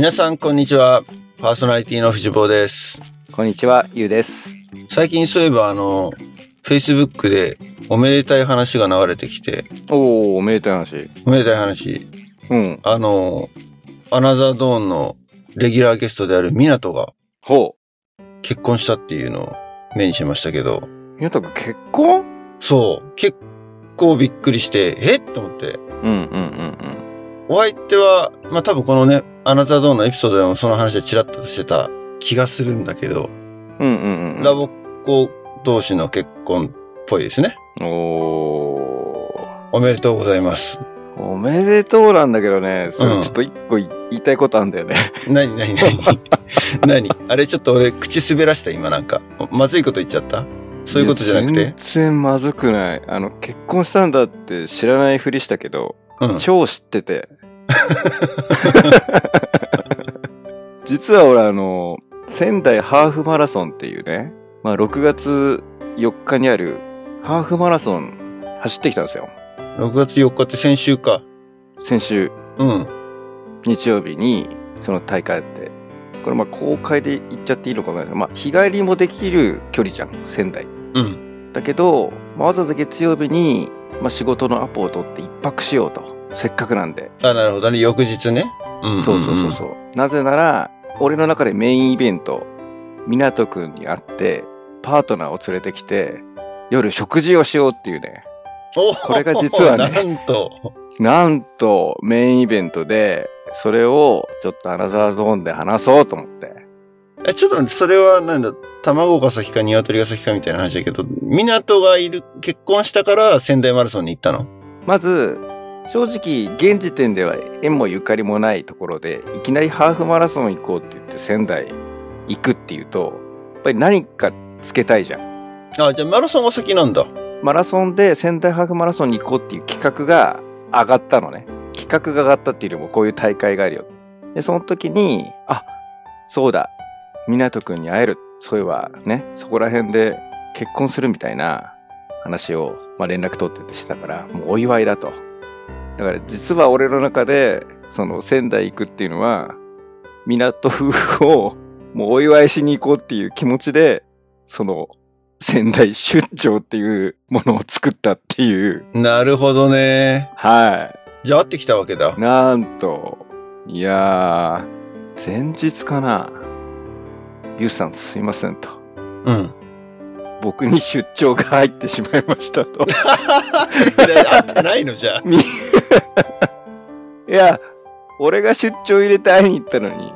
皆さん、こんにちは。パーソナリティの藤坊です。こんにちは、ゆうです。最近そういえば、あの、Facebook でおめでたい話が流れてきて、おー、おめでたい話。おめでたい話、うん。あの、アナザードーンのレギュラーゲストである湊がほ結婚したっていうのを目にしましたけど、う。みなとくん結婚？そう、結構びっくりして、え？っと思って。うんうんうんお相手は、まあ、多分このね、アナザードーンのエピソードでもその話でチラッとしてた気がするんだけど、うん。うんうんうん。ラボっ子同士の結婚っぽいですね。おおめでとうございます。ー。おめでとうなんだけどね、そうんれちょっと一個言いたいことあるんだよね。なになになに何？あれちょっと俺口滑らした今なんか。まずいこと言っちゃった？そういうことじゃなくて？いや全然まずくない。あの、結婚したんだって知らないふりしたけど、うん。超知ってて。実は俺あの、仙台ハーフマラソンっていうね、まあ6月4日にあるハーフマラソン走ってきたんですよ。6月4日って先週か。先週うん。日曜日にその大会あって。これまあ公開で行っちゃっていいのかわかんないけど、まあ日帰りもできる距離じゃん、仙台。うん。だけど、まあわざわざ月曜日に、まあ、仕事のアポを取って一泊しようと。せっかくなんで。あ、なるほどね。翌日ね。うんそうそうそうそう。なぜなら、俺の中でメインイベント、港くんに会って、パートナーを連れてきて、夜食事をしようっていうね。おこれが実はねなんと。なんと、メインイベントで、それをちょっとアナザーゾーンで話そうと思って。え、ちょっと待って、それはなんだ、卵が先か鶏が先かみたいな話だけど、港がいる、結婚したから仙台マラソンに行ったのまず、正直、現時点では縁もゆかりもないところで、いきなりハーフマラソン行こうって言って仙台行くっていうと、やっぱり何かつけたいじゃん。あ、じゃあマラソンが先なんだ。マラソンで仙台ハーフマラソンに行こうっていう企画が上がったのね。企画が上がったっていうよりもこういう大会があるよ。で、その時に、あ、そうだ、湊くんに会える。そういえばね、そこら辺で結婚するみたいな話を、まあ、連絡取っててしてたから、もうお祝いだと。だから実は俺の中で、その仙台行くっていうのは、港夫婦をもうお祝いしに行こうっていう気持ちで、その仙台出張っていうものを作ったっていう。なるほどね。はじゃあ会ってきたわけだい。。なんと、いやー、前日かな。ゆうさんすいませんと。うん。僕に出張が入ってしまいましたと。会ってないのじゃあ。みいや、俺が出張入れて会いに行ったのに、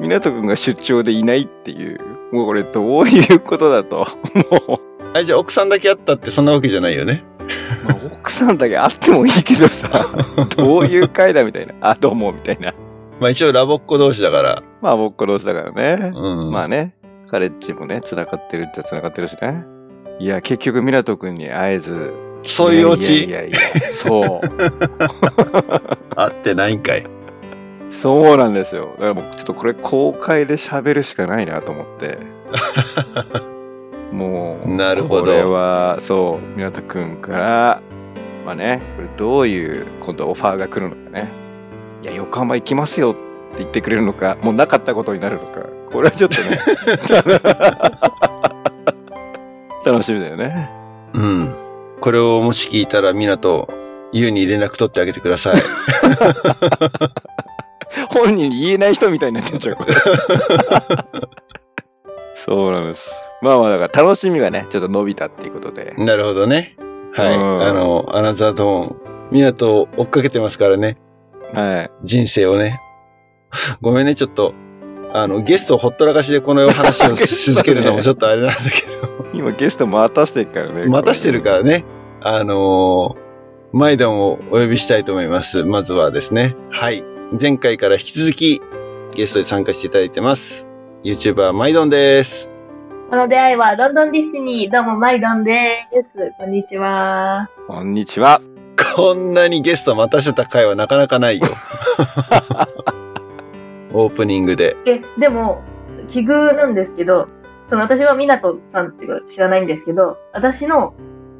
湊くんが出張でいないっていう。もうこれどういうことだと。もあ、じゃあ奥さんだけ会ったってそんなわけじゃないよね。う、まあ奥さんだけ会ってもいいけどさ、どういう会だみたいな。あ、どうもみたいな。まあ一応ラボっ子同士だから。まあ僕同士だからね。うん。まあね、カレッジもね、繋がってるっちゃ繋がってるしね。いや、結局、湊くんに会えず。そういうオチいやいやいや、そう。会ってないんかい。そうなんですよ。だからもう、ちょっとこれ公開で喋るしかないなと思って。もう、なるほどこれは、そう、湊くんから、まあね、これどういう、今度オファーが来るのかね。いや、横浜行きますよって言ってくれるのか、もうなかったことになるのか。これはちょっとね。楽しみだよね。うん。これをもし聞いたら港、ゆうに連絡取ってあげてください。本人に言えない人みたいになってんじゃん、これ。そうなんです。まあまあ、だから楽しみがね、ちょっと伸びたっていうことで。なるほどね。はい。うんあの、アナザードーン、港を追っかけてますからね。はい。人生をね。ごめんね、ちょっと。あの、ゲストをほったらかしでこの話をし続けるのもちょっとあれなんだけ 今ゲスト待たせてるからね。ど、待たしてるからね。あのー、マイドンをお呼びしたいと思います。まずはですね。はい。前回から引き続きゲストに参加していただいてます。YouTuber マイドンです。この出会いはロンドンディズニー。どうも、マイドンです。こんにちは。こんにちは。こんなにゲスト待たせた回はなかなかないよ。オープニングで。え、でも、奇遇なんですけど、その私は湊さんっていうか知らないんですけど、私の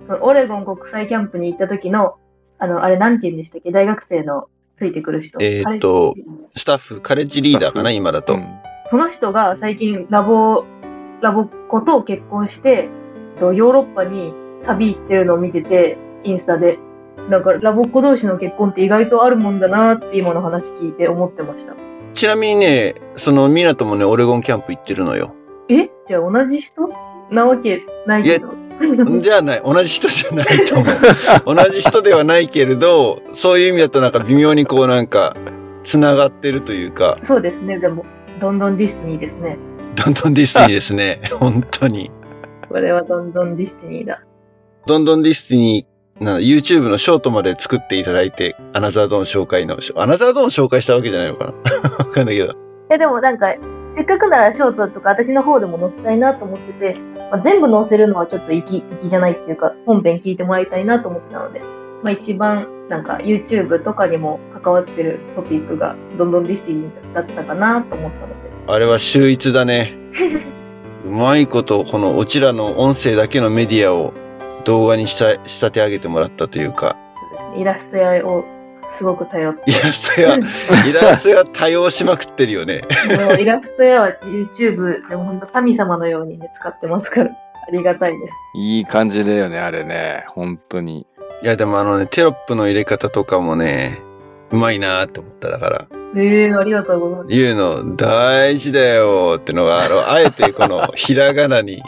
そのオレゴン国際キャンプに行った時の、あの、あれなんて言うんでしたっけ？大学生のついてくる人。えーっとスタッフ、カレッジリーダーかな、今だと。うんその人が最近ラボ、ラボっ子と結婚して、とヨーロッパに旅行ってるのを見てて、インスタで。だからラボっ子同士の結婚って意外とあるもんだなって今の話聞いて思ってました。ちなみにね、その、ミナともね、オレゴンキャンプ行ってるのよ。え？じゃあ同じ人？なわけないけど。じゃあない、同じ人じゃないと思う。同じ人ではないけれど、そういう意味だとなんか微妙にこうなんか、繋がってるというか、そうですね、でも、どんどん destiny ですね。どんどん destiny ですね。本当に。これはどんどん destiny だ。どんどん destiny、な YouTube のショートまで作っていただいて、アナザードーン紹介の、アナザードーン紹介したわけじゃないのかな？わかんないけど。いやでもなんか、せっかくならショートとか私の方でも載せたいなと思ってて、まあ、全部載せるのはちょっと粋じゃないっていうか、本編聞いてもらいたいなと思ってたので、まあ一番なんか YouTube とかにも関わってるトピックがどんどん destiny だったかなと思ったので、あれは秀逸だね。うまいこと、この、うちらの音声だけのメディアを動画にした仕立て上げてもらったというか、イラスト屋をすごく頼って、イラストや、イラストや多用しまくってるよね。もうイラスト屋は YouTube でも本当神様のようにね、使ってますから、ありがたいです。いい感じだよね、あれね。本当に。いや、でもあのね、テロップの入れ方とかもね、うまいなーって思っただから。ええありがとうございます。言うの大事だよってのが、あの、あえてこのひらがなに、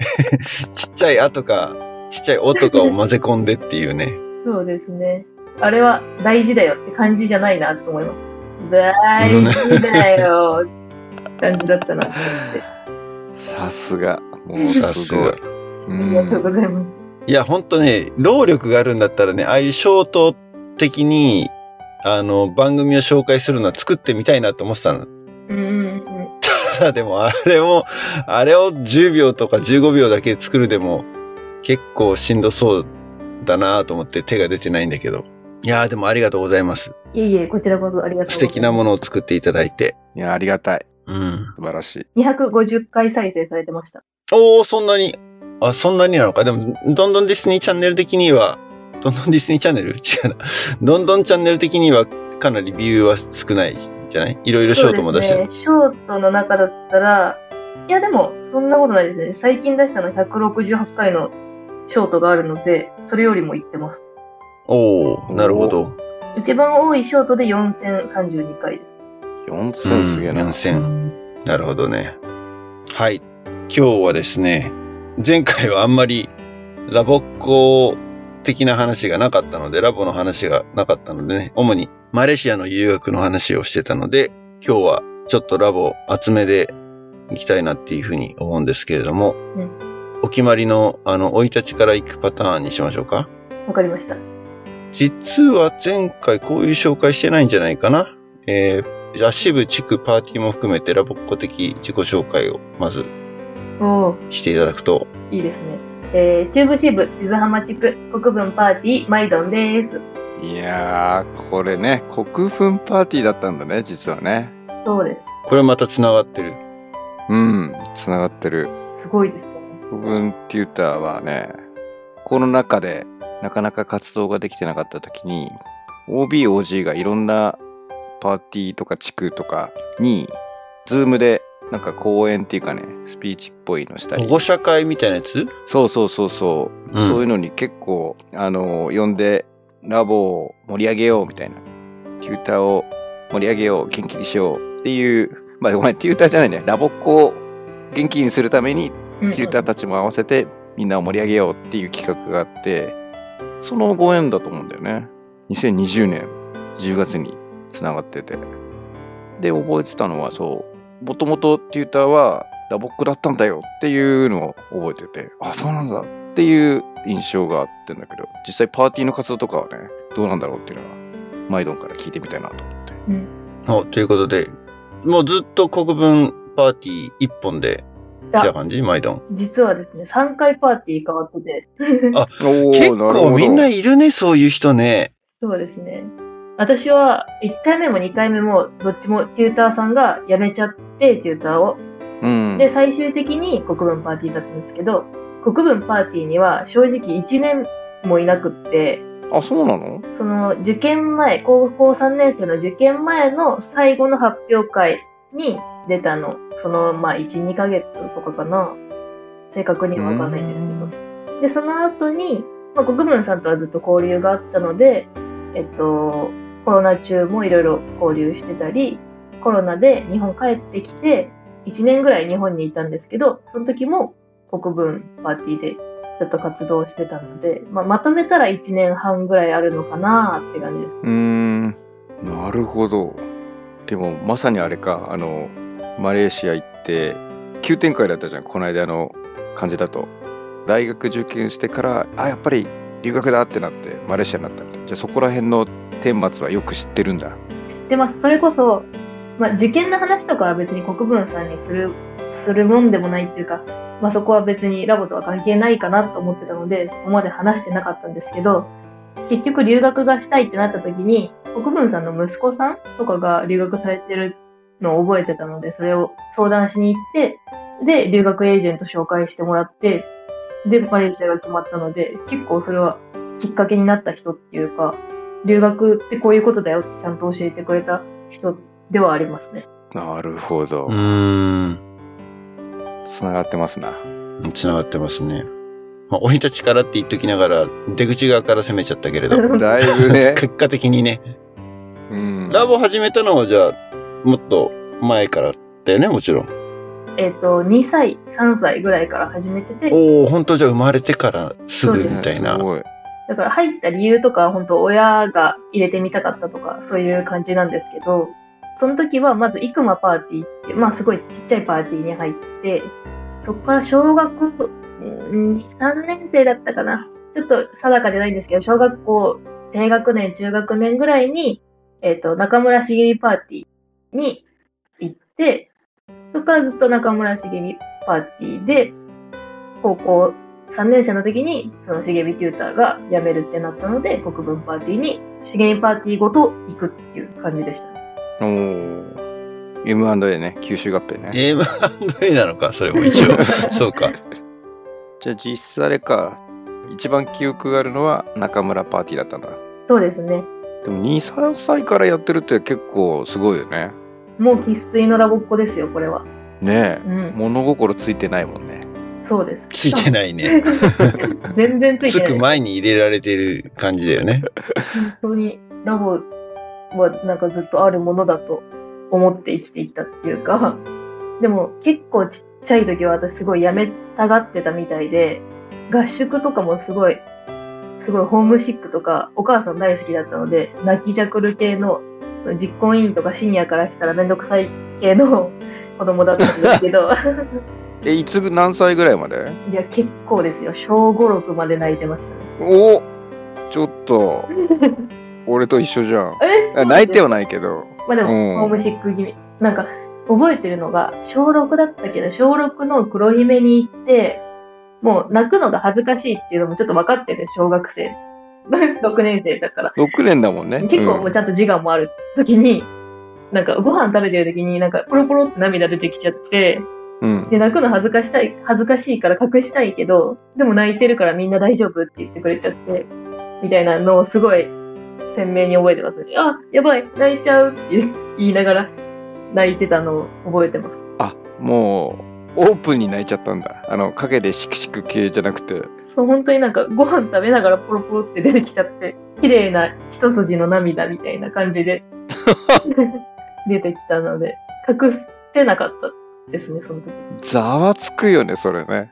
ちっちゃいあとか、ちっちゃいおとかを混ぜ込んでっていうね。そうですね。あれは大事だよって感じじゃないなと思います。大事だよって感じだったなと思って。さすが。もうさすがありがとうんございます。いや、ほんとね、労力があるんだったらね、ああいうショート的に、あの、番組を紹介するのは作ってみたいなと思ってたの。うんうんうん。ただでも、あれを、あれを10秒とか15秒だけ作るでも、結構しんどそうだなと思って手が出てないんだけど。いやーでもありがとうございます。いえいえ、こちらこそありがとうございます。素敵なものを作っていただいて。いや、ありがたい。うん。素晴らしい。250回再生されてました。おー、そんなに、あ、そんなになのか？でも、どんどんディスニーチャンネル的には、どんどんディスニーチャンネル？違うな。どんどんチャンネル的にはかなりビューは少ないんじゃない？いろいろショートも出してる。そうですね。ショートの中だったら、いやでも、そんなことないですね。最近出したの168回のショートがあるので、それよりもいってます。おー、なるほど。一番多いショートで4032回です。4000すげえな。4000。なるほどね。はい。今日はですね、前回はあんまりラボっ子的な話がなかったので、ラボの話がなかったのでね、主にマレーシアの留学の話をしてたので、今日はちょっとラボ厚めで行きたいなっていうふうに思うんですけれども、うんお決まりの、あの、生い立ちから行くパターンにしましょうか。わかりました。実は前回こういう紹介してないんじゃないかな。えー、じゃあ支部、地区、パーティーも含めてラボっ子的自己紹介をまずしていただくと。いいですね。えー、中部支部、静浜地区、国分パーティー、マイドンです。いやー、これね、国分パーティーだったんだね、実はね。そうです。これまた繋がってる。うん、繋がってる。すごいです。国分テューターはね、コロナ禍でなかなか活動ができてなかった時に、OB、OG がいろんなパーティーとか地区とかに、ズームでなんか講演っていうかね、スピーチっぽいのしたり。保。護者会みたいなやつ？そうそうそうそう、うん。そういうのに結構、あの、呼んで、ラボを盛り上げようみたいな。テューターを盛り上げよう、元気にしようっていう、まあごめん、テューターじゃないね、ラボっ子を元気にするために、うんテューターたちも合わせてみんなを盛り上げようっていう企画があって、そのご縁だと思うんだよね。2020年10月に繋がってて。で、覚えてたのはそう、もともとテューターはラボックだったんだよっていうのを覚えてて、あ、そうなんだっていう印象があってんだけど、実際パーティーの活動とかはね、どうなんだろうっていうのは、マイドンから聞いてみたいなと思って。うん。おということで、もうずっと国分パーティー一本で来た感じ？マイドン。実はですね、3回パーティー変わってて。あ お結構みんないるね、そういう人ね。そうですね。私は1回目も2回目もどっちもテューターさんが辞めちゃって、テューターを。うん。で、最終的に国分パーティーだったんですけど、国分パーティーには正直1年もいなくって、あ、そうなの？その受験前、高校3年生の受験前の最後の発表会に出たの。その、まあ、1、2ヶ月とかかな。正確にはわかんないんですけど。で、その後に、まあ、国分さんとはずっと交流があったので、えっと、コロナ中もいろいろ交流してたり、コロナで日本帰ってきて、1年ぐらい日本にいたんですけど、その時も国分パーティーでちょっと活動してたので、まあ、まとめたら1年半ぐらいあるのかなって感じです。うーん、なるほど。でも、まさにあれか、あの、マレーシア行って、急展開だったじゃん、この間の感じだと。大学受験してから、あ、やっぱり留学だってなって、マレーシアになったみたいなじゃあそこら辺の顛末はよく知ってるんだ。知ってます。それこそ、まあ、受験の話とかは別に国分さんにする、するもんでもないっていうか、まあ、そこは別にラボとは関係ないかなと思ってたので、そこまで話してなかったんですけど、結局留学がしたいってなった時に、国分さんの息子さんとかが留学されてるのを覚えてたので、それを相談しに行って、で、留学エージェント紹介してもらって、で、マレーシアが決まったので、結構それはきっかけになった人っていうか、留学ってこういうことだよってちゃんと教えてくれた人ではありますね。なるほどう。ーん。つながってますな。繋がってますね。まあ、おひたちからって言っときながら、出口側から攻めちゃったけれど。だいぶね。結果的にね。うん。ラボ始めたのはじゃあ、もっと前からだよね、もちろん。えっと、2歳、3歳ぐらいから始めてて、おお本当じゃあ生まれてからすぐみたいなす。ごい。だから入った理由とかは本当親が入れてみたかったとか、そういう感じなんですけど、その時はまずイクマパーティーって、まあすごいちっちゃいパーティーに入って、そこから小学うん3年生だったかな。ちょっと定かじゃないんですけど、小学校低学年、中学年ぐらいに、えっ、と、中村茂美パーティーに行って、そこからずっと中村茂美パーティーで、高校3年生の時に、その茂美テューターが辞めるってなったので、国分パーティーに、茂美パーティーごと行くっていう感じでしたね。おー M&A ね、吸収合併ね。M&A なのか、それも一応。そうか。じゃあ実質あれか、一番記憶があるのは中村パーティーだったんだ。そうですね。でも2、3歳からやってるって結構すごいよね。もう生粋のラボっ子ですよ、これは。ねえ。うん。物心ついてないもんね。そうです。ついてないね。全然ついつくてない。前に入れられてる感じだよね。本当にラボはなんかずっとあるものだと思って生きてきたっていうか、でも結構ちっちゃい時は私すごいやめたがってたみたいで、合宿とかもすごい、すごいホームシックとかお母さん大好きだったので、泣きじゃくる系の実行委員とかシニアからしたらめんどくさい系の 子供だったんですけど、え、いつ、何歳ぐらいまで？いや結構ですよ。小5、6まで泣いてましたね。おちょっと、俺と一緒じゃん。泣いてはないけど。まあでも、うんホームシック気味。なんか、覚えてるのが、小6だったけど、小6の黒姫に行って、もう泣くのが恥ずかしいっていうのもちょっと分かってる、小学生。6年生だから。6年だもんね。結構もうちゃんと自我もある時に、なんかご飯食べてる時になんかポロポロって涙出てきちゃって、うん。で、泣くの恥ずかしたい、恥ずかしいから隠したいけど、でも泣いてるからみんな大丈夫って言ってくれちゃって、みたいなのをすごい鮮明に覚えてますね。あ、やばい、泣いちゃうって言いながら泣いてたのを覚えてます。あ、もう、オープンに泣いちゃったんだ。あの、陰でシクシク系じゃなくて。そう、本当になんかご飯食べながらポロポロって出てきちゃって、綺麗な一筋の涙みたいな感じで 出てきたので、隠せなかったですね、その時。ざわつくよね、それね。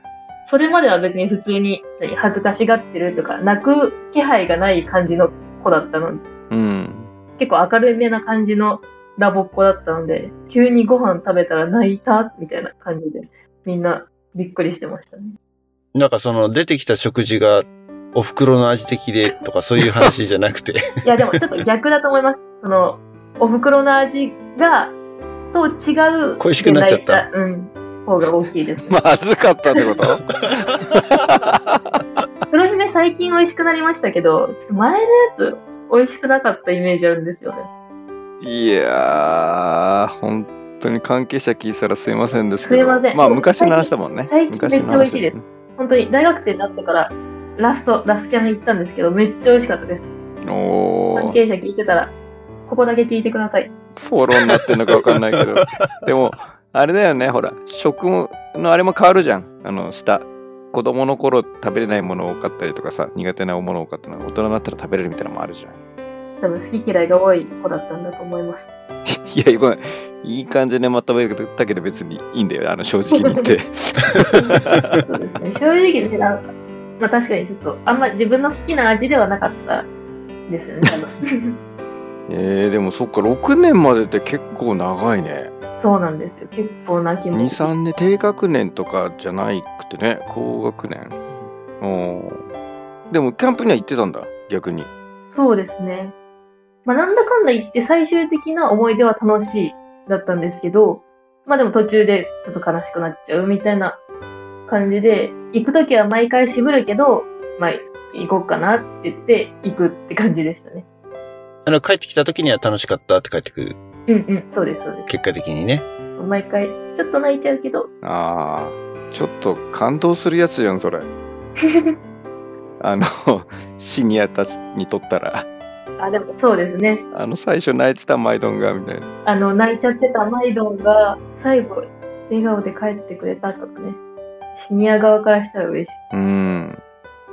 それまでは別に普通に何恥ずかしがってるとか、泣く気配がない感じの子だったので、うん。結構明るめな感じのラボっ子だったので、急にご飯食べたら泣いたみたいな感じで、みんなびっくりしてましたね。なんかその出てきた食事がお袋の味的でとかそういう話じゃなくて。いや、でもちょっと逆だと思います。その、お袋の味が、と違う。恋しくなっちゃったうん。方が大きいですね。まずかったってこと？黒姫最近美味しくなりましたけど、ちょっと前のやつ、美味しくなかったイメージあるんですよね。いやー、本当に関係者聞いたらすいませんですけど。すいませんまあ、昔の話だもんね。最近めっちゃ美味しいです本当に大学生になってからラスト、ラスキャン行ったんですけど、めっちゃ美味しかったです。おー。関係者聞いてたら、ここだけ聞いてください。フォローになってんのかわかんないけど。でも、あれだよね、ほら、食のあれも変わるじゃん。あの、下。子供の頃食べれないもの多かったりとかさ、苦手なもの多かったのが大人になったら食べれるみたいなのもあるじゃん。多分好き嫌いが多い子だったんだと思います。いや、ごめん。いい感じでまとめたけど別にいいんだよ。あの、正直に言って。そうですね。正直ですまあ確かにちょっと、あんま自分の好きな味ではなかったですよね、多分。えー、でもそっか、6年までって結構長いね。そうなんですよ。結構な気2、も。3年、低学年とかじゃないくてね、高学年。おーでも、キャンプには行ってたんだ、逆に。そうですね。まあなんだかんだ言って最終的な思い出は楽しいだったんですけど、まあでも途中でちょっと悲しくなっちゃうみたいな感じで、行くときは毎回渋るけど、まあ行こうかなって言って行くって感じでしたね。あの、帰ってきた時には楽しかったって帰ってくる。うんうん、そうです、そうで結果的にね。す。毎回ちょっと泣いちゃうけど、ああ、ちょっと感動するやつじゃん、それ。あの、シニアたちにとったら、あ、でもそうですね。あの、最初泣いてたマイドンが、みたいな。あの、泣いちゃってたマイドンが最後、笑顔で帰ってくれたとかね。シニア側からしたら嬉しい。うん。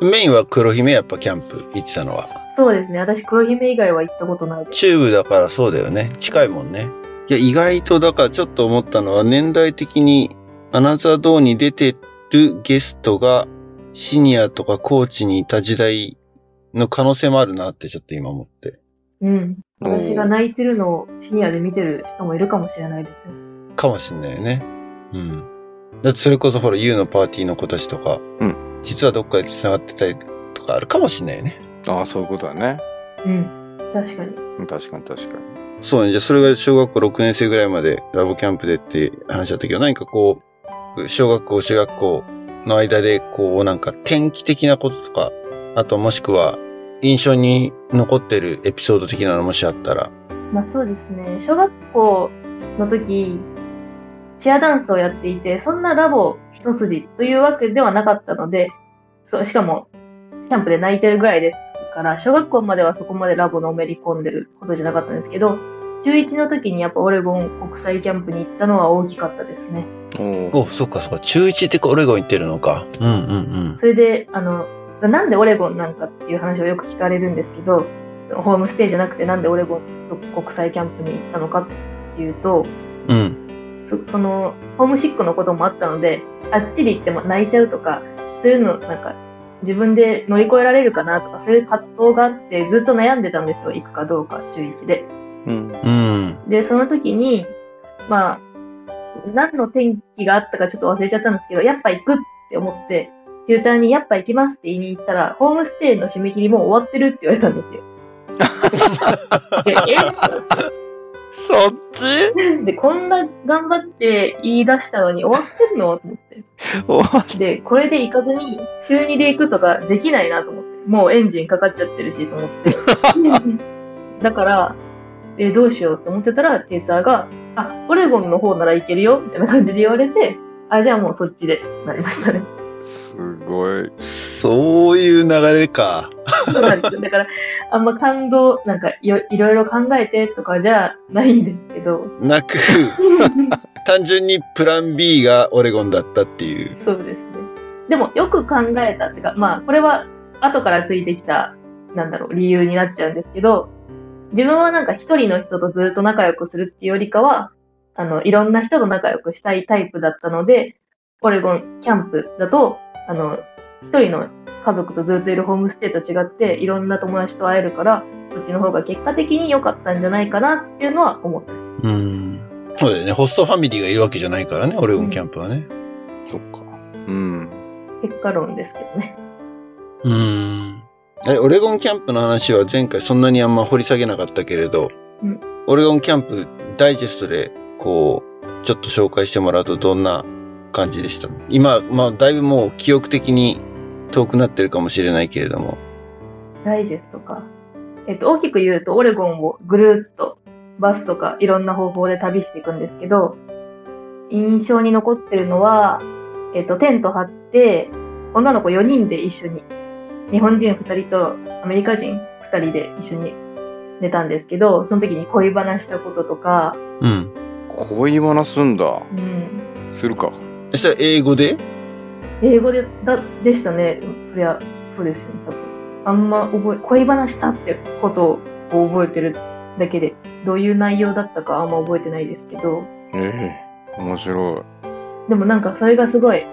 メインは黒姫やっぱキャンプ行ってたのは。そうですね。私、黒姫以外は行ったことないです。チューブだからそうだよね。近いもんね。いや、意外とだからちょっと思ったのは年代的にアナザードーに出てるゲストがシニアとかコーチにいた時代の可能性もあるなってちょっと今思って。うん。私が泣いてるのをシニアで見てる人もいるかもしれないですね。かもしんないよね。うん。だってそれこそほら U のパーティーの子たちとか、うん実はどっかで繋がってたりとかあるかもしんないよね。ああ、そういうことだね。うん。確かに。うん確かに確かに。そうね。じゃあそれが小学校6年生ぐらいまでラボキャンプでって話だったけど、何かこう、小学校、中学校の間で、こう、なんか転機的なこととか、あともしくは印象に残ってるエピソード的なのもしあったら。まあそうですね。小学校の時、チアダンスをやっていて、そんなラボ一筋というわけではなかったので、そう、しかも、キャンプで泣いてるぐらいですから、小学校まではそこまでラボのめり込んでることじゃなかったんですけど、中1の時にやっぱオレゴン国際キャンプに行ったのは大きかったですね。おお。お、そっかそっか。中1ってオレゴン行ってるのか。うんうんうん。それで、あの、なんでオレゴンなんかっていう話をよく聞かれるんですけど、ホームステイじゃなくてなんでオレゴン国際キャンプに行ったのかっていうと、うん。そその、ホームシックのこともあったので、あっちで行っても泣いちゃうとか、そういうの、なんか、自分で乗り越えられるかなとか、そういう葛藤があって、ずっと悩んでたんですよ、行くかどうか、中1で。うん。うん。で、その時に、まあ、何の転機があったかちょっと忘れちゃったんですけど、やっぱ行くって思って、テューターにやっぱ行きますって言いに行ったら、ホームステイの締め切りもう終わってるって言われたんですよ。でそっち？え で、こんな頑張って言い出したのに終わってんの？と思って。おで、これで行かずに、中2で行くとかできないなと思って。もうエンジンかかっちゃってるし、と思って。だから、え、どうしようと思ってたら、テーターが、あ、オレゴンの方なら行けるよ、みたいな感じで言われて、あ、じゃあもうそっちで、なりましたね。すごい。そういう流れか。そうなんですよ。だから、あんま感動、なんかい、いろいろ考えてとかじゃないんですけど、なく、単純にプラン B がオレゴンだったっていう。そうですね。でも、よく考えたっていうか、まあ、これは後からついてきた、なんだろう、理由になっちゃうんですけど、自分はなんか一人の人とずっと仲良くするっていうよりかは、あの、いろんな人と仲良くしたいタイプだったので、オレゴンキャンプだと、あの、一人の家族とずっといるホームステイと違って、いろんな友達と会えるから、そっちの方が結果的に良かったんじゃないかなっていうのは思った。うん。そうだよね。ホストファミリーがいるわけじゃないからね、オレゴンキャンプはね。そっか。うん。結果論ですけどね。うん。え、オレゴンキャンプの話は前回そんなにあんま掘り下げなかったけれど、うんオレゴンキャンプダイジェストで、こう、ちょっと紹介してもらうとどんな感じでした今、まあ、だいぶもう記憶的に遠くなってるかもしれないけれども。ダイジェストか。えっと、大きく言うと、オレゴンをぐるっと、バスとかいろんな方法で旅していくんですけど、印象に残ってるのは、えっと、テント張って、女の子4人で一緒に日本人2人とアメリカ人2人で一緒に寝たんですけど、その時に恋バナしたこととか、うん。恋バナすんだ。うん、するか。そしたら英語で？英語でだでしたね。そりゃ、そうですよね、多分。あんま覚え、恋バナしたってことを覚えてるだけで、どういう内容だったかあんま覚えてないですけど、ええ面白でもなんかそれがすごい、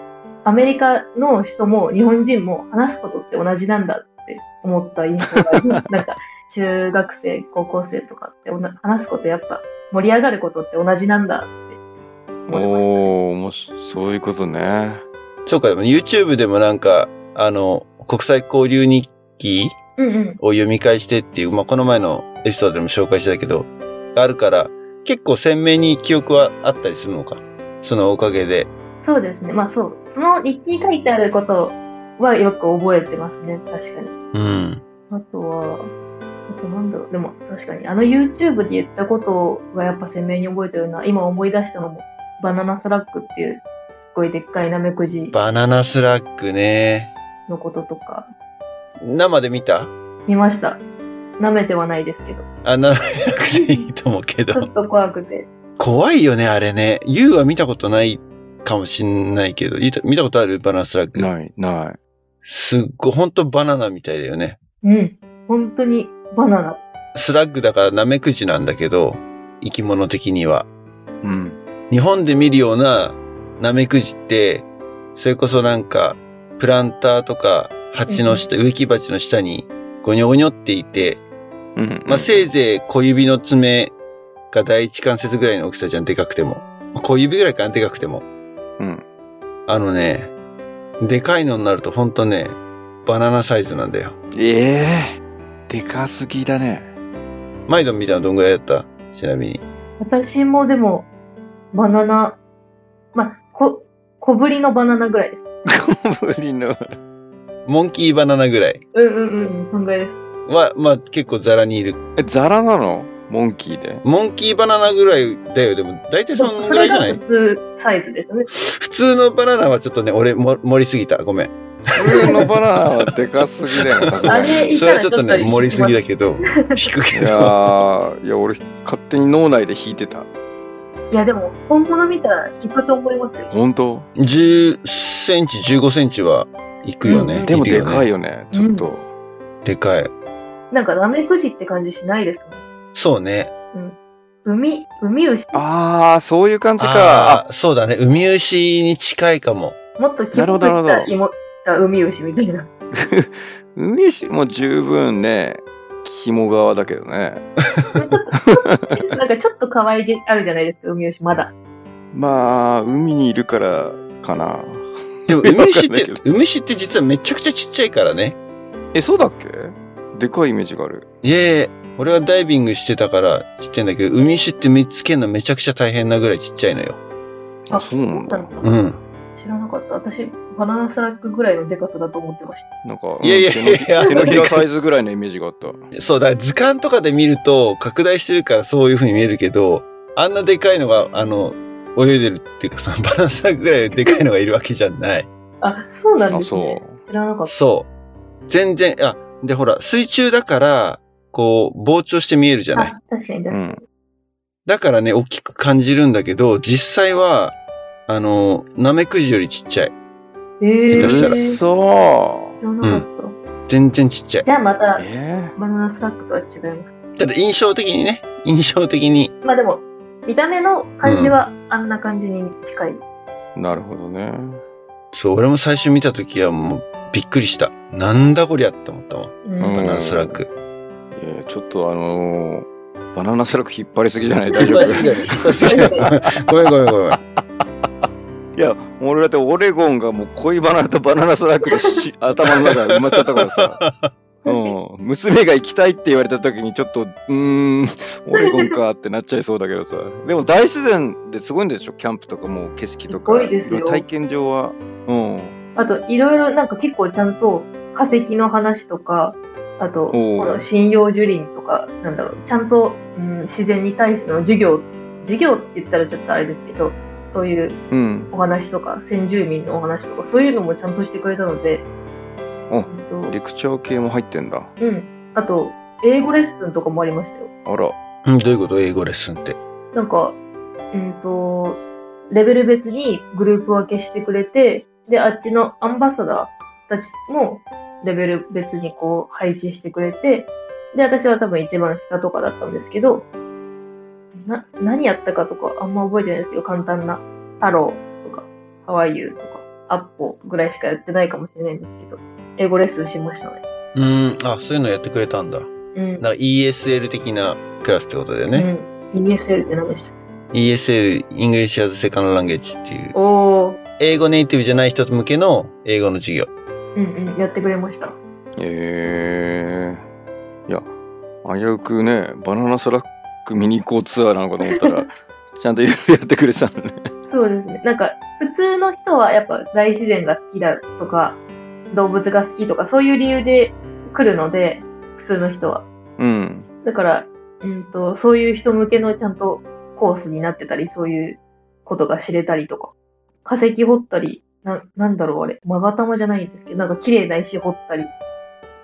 アメリカの人も日本人も話すことって同じなんだって思った印象があります。なんか中学生、高校生とかって話すことやっぱ盛り上がることって同じなんだ。思いましおお、もし、そういうことね。そうか、でも YouTube でもなんか、あの、国際交流日記た。うんうん。を読み返してっていう、まあ、この前のエピソードでも紹介したけど、あるから、結構鮮明に記憶はあったりするのか？そのおかげで。そうですね。まあそう。その日記に書いてあることはよく覚えてますね。確かに。うん。あとは、あとなんだろう。でも確かに、あの YouTube で言ったことがやっぱ鮮明に覚えてるな。今思い出したのも、 banana slug っていう、すっごいでっかいナメクジ banana slug ね。のこととか、生で見た？見ました。舐めてはないですけど。あ、な、舐めなくていいと思うけど。ちょっと怖くて。怖いよね、あれね。ユウは見たことないかもしんないけど、見た見たことある？バナナスラッグ。ない、ない。すっごい、ほんとバナナみたいだよね。うん。本当にバナナ。スラッグだからナメクジなんだけど、生き物的には。うん。日本で見るようなナメクジって、それこそなんか、プランターとか、鉢の下、植木鉢の下に、ゴニョゴニョっていて、うん。まあ、せいぜい小指の爪が第一関節ぐらいの大きさじゃん、でかくても。小指ぐらいかな、でかくても。うん。あのね、でかいのになるとほんとね、バナナサイズなんだよ。ええでかすぎだね。マイドン見たのどんぐらいだった？ちなみに。私もでも、バナナ、まあ、こ、小ぶりのバナナぐらいです。無理の。モンキーバナナぐらいうんうんうん、そんぐらいです。は、まあ結構ザラにいる。え、ザラなの？モンキーで。モンキーバナナぐらいだよ。でも、大体そんぐらいじゃない？普通サイズですね。普通のバナナはちょっとね、俺も盛りすぎた。ごめん。普通のバナナはでかすぎだよ、それはちょっとね、盛りすぎだけけど、引くけいやいや、俺、勝手に脳内で弾いてた。ど。いや、でも、本物見たら引くと思いますよ。本当？10センチ、15センチはいくよね。うんでもでかいよ。よね、ちょっと。でかい。なんか、ナメクジって感じしないですもん。そうね。海、海牛あー、そういう感じか。ああ、そうだね。ウミウシに近いかも。もっとキュッとした芋あ海牛みたいな。海牛も十分ね、肝側だけどね。なんかちょっと可愛げあるじゃないですか、海牛まだ。まあ、海にいるからかな。でも、ウミウシってわかんないけ、ウミウシって実はめちゃくちゃちっちゃいからね。え、そうだっけ？でかいイメージがある。いえいえ、俺はダイビングしてたから知ってんだけど、ウミウシって見つけるのめちゃくちゃ大変なぐらいちっちゃいのよ。あ、そうなんだ。うん。知らなかった。私、バナナスラックぐらいのデカさだと思ってました。なんか、いやいやいや手のひらサイズぐらいのイメージがあった。そうだ、図鑑とかで見ると拡大してるからそういう風に見えるけど、あんなでかいのが、あの、泳いでるっていうか、そのバランサーぐらいでかいのがいるわけじゃない。あ、そうなんあ、ですね。そ知らなかった。そう。全然、あ、でほら、水中だから、こう、膨張して見えるじゃない。あ、確かにう。う確かに。ん。だからね、大きく感じるんだけど、実際は、あの、ナメクジよりちっちゃい。えー、下手したら知そらなかった。全然ちっちゃいじ。ゃあまたう。、えバナナスラックとは違います。ただ印象的にね、印象的に、まあでも、見た目の感じはあんな感じに近い。ー、なるほどね。そう、俺も最初見た時はもうびっくりした。なんだこりゃって思ったもん。うんバナナスラック。いやちょっとあのー banana slug 引っ張りすぎじゃない？大丈夫引っ張りすぎだね。引っ張りすぎだねごめんごめんごめん。いや、俺だってオレゴンがもう恋バナと banana slug でし 頭の中埋まっちゃったからさ。うん。娘が行きたいって言われた時にちょっと、うーん、オレゴンかってなっちゃいそうだけどさ。でも大自然ですごいんでしょ？キャンプとかもう景色とか。すごいですよ体験場は。うん。あと、いろいろなんか結構ちゃんと化石の話とか、あと、この針葉樹林とか、なんだろう、ちゃんと、うん、自然に対しての授業、授業って言ったらちょっとあれですけど、そういううん。お話とか、先住民のお話とか、そういうのもちゃんとしてくれたので、おえっとレクチャー系も入ってんだ。うん。あと、英語レッスンとかもありましたよ。あら。うん、どういうこと？英語レッスンって。なんか、うんと、レベル別にグループ分けしてくれて、で、あっちのアンバサダーたちもレベル別にこう配置してくれて、で、私は多分一番下とかだったんですけど、な、何やったかとかあんま覚えてないですけど、簡単な、ハローとか、ハワイユーとか、アッポぐらいしかやってないかもしれないんですけど、英語レッスンしましたね。うーん、あ、そういうのやってくれたんだ。うん。なんか ESL 的なクラスってことだよね。うん。ESL って何でした ESL、English as Second Language っていう、おー、英語ネイティブじゃない人向けの英語の授業。うんうん、やってくれました。えー。いや、危うくね、バナナスラック見に行こうツアーなのかと思ったら、ちゃんといろいろやってくれてたのね。そうですね。なんか、普通の人はやっぱ大自然が好きだとか、動物が好きとか、そういう理由で来るので、普通の人は。うん。だから、うんと、そういう人向けのちゃんとコースになってたり、そういうことが知れたりとか、化石掘ったり、な、なんだろうあれ、マガタマじゃないんですけど、なんか綺麗な石掘ったり、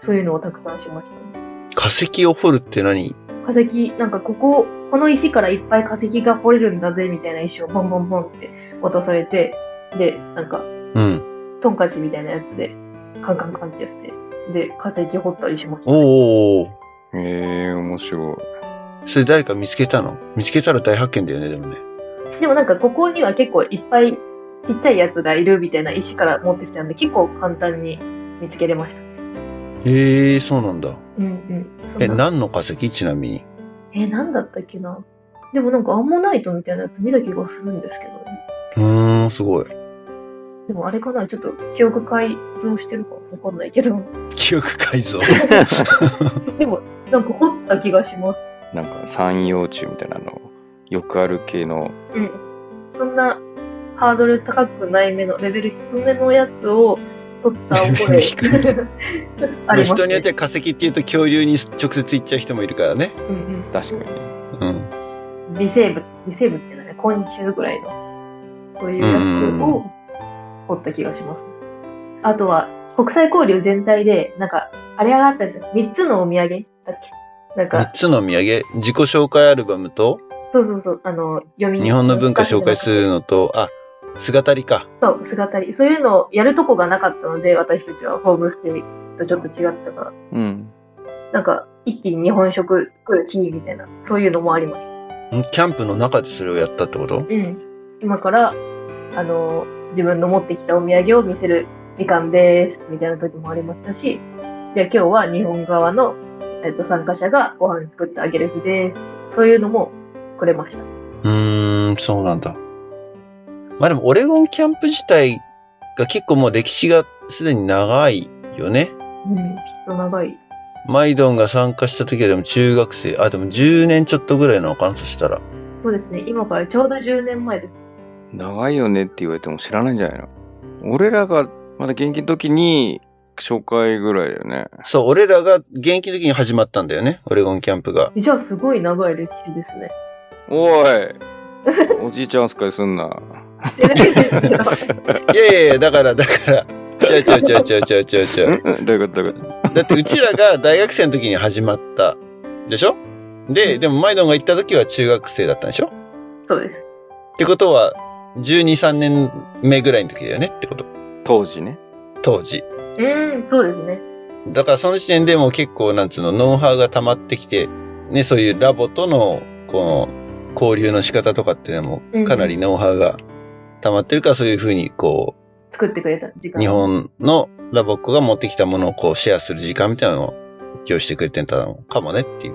そういうのをたくさんしましたね。化石を掘るって何化石、なんかここ、この石からいっぱい化石が掘れるんだぜ、みたいな石をボンボンボンって渡されて、で、なんか、うん。トンカチみたいなやつで、カンカンカンってやって、で、化石掘ったりしました、ね。おー。えー、面白い。それ誰か見つけたの？見つけたら大発見だよね、でもね。でもなんかここには結構いっぱいちっちゃいやつがいるみたいな石から持ってきたんで、結構簡単に見つけれました。へえー、そうなんだ。うんうん。え、何の化石？ちなみに。え、なんだったっけな？でもなんかアンモナイトみたいなやつ見た気がするんですけどね。うーん、すごい。でもあれかな、ちょっと記憶改造してるかわかんないけど。記憶改造？でも、なんか掘った気がします。なんか三葉虫みたいなの、よくある系の、うん。そんなハードル高くない目の、レベル低めのやつを取った覚え。あります、ね。人によっては化石って言うと恐竜に直接行っちゃう人もいるからね。うん確かにね。うん。うん。微生物、微生物じゃない、昆虫ぐらいの、そういうやつを掘った気がします。あとは、国際交流全体で、なんか、あれがあったんですよ。3つのお土産？だっけ？なん三か、つのお土産、自己紹介アルバムと、そうそうそう、あの、読み日本の文化紹介するのと、あ、姿りか。そう、姿り。そういうのをやるとこがなかったので、私たちはホームステイとちょっと違ったから、うん。なんか、一気に日本食作る日みたいな、そういうのもありました。ん？キャンプの中でそれをやったってこと？うん。今から、あの、自分の持ってきたお土産を見せる時間です、みたいな時もありましたし、で、今日は日本側の、えっと、参加者がご飯作ってあげる日です。そういうのもくれました。うーん、そうなんだ。まあでも、オレゴンキャンプ自体が結構もう歴史がすでに長いよね。うん、きっと長い。マイドンが参加した時はでも中学生、あ、でも10年ちょっとぐらいなのかな、そしたら。そうですね、今からちょうど10年前です。長いよねって言われても知らないんじゃないの？俺らがまだ現役の時に紹介ぐらいだよね。そう、俺らが現役の時に始まったんだよね、オレゴンキャンプが。じゃあ、すごい長い歴史ですね。おいおじいちゃん扱いすんな。いやいやいや、だから、だから、ちゃうちゃうちゃうちゃうちゃうちゃうちゃう。んどういうことどういうこと？だってうちらが大学生の時に始まった。でしょ？で、でもマイドンが行った時は中学生だったんでしょ？そうです。ってことは、12、3年目ぐらいの時だよねってこと？当時ね。当時。うーん、そうですね。だからその時点でもう結構なんつうの、ノウハウが溜まってきて、ね、そういうラボとの、この、交流の仕方とかっていうのもかなりノウハウが溜まってるから、そういうふうにこ作ってくれた時う、間。日本のラボっ子が持ってきたものをこうシェアする時間みたいなのを用意してくれてたのかもねっていう。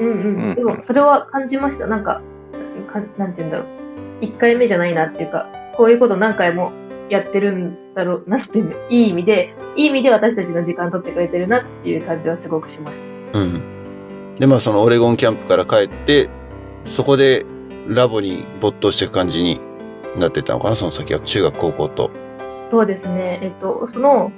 うんううんん。でも、それは感じました。なんか、かなんて言うんだろう。一回目じゃないなっていうか、こういうこと何回もやってるんだろうなっていう、いい意味で、いい意味で私たちの時間取ってくれてるなっていう感じはすごくしました。うん。で、まあそのオレゴンキャンプから帰って、そこでラボに没頭していく感じになってたのかなその先は中学高校と。そうですね。えっと、その、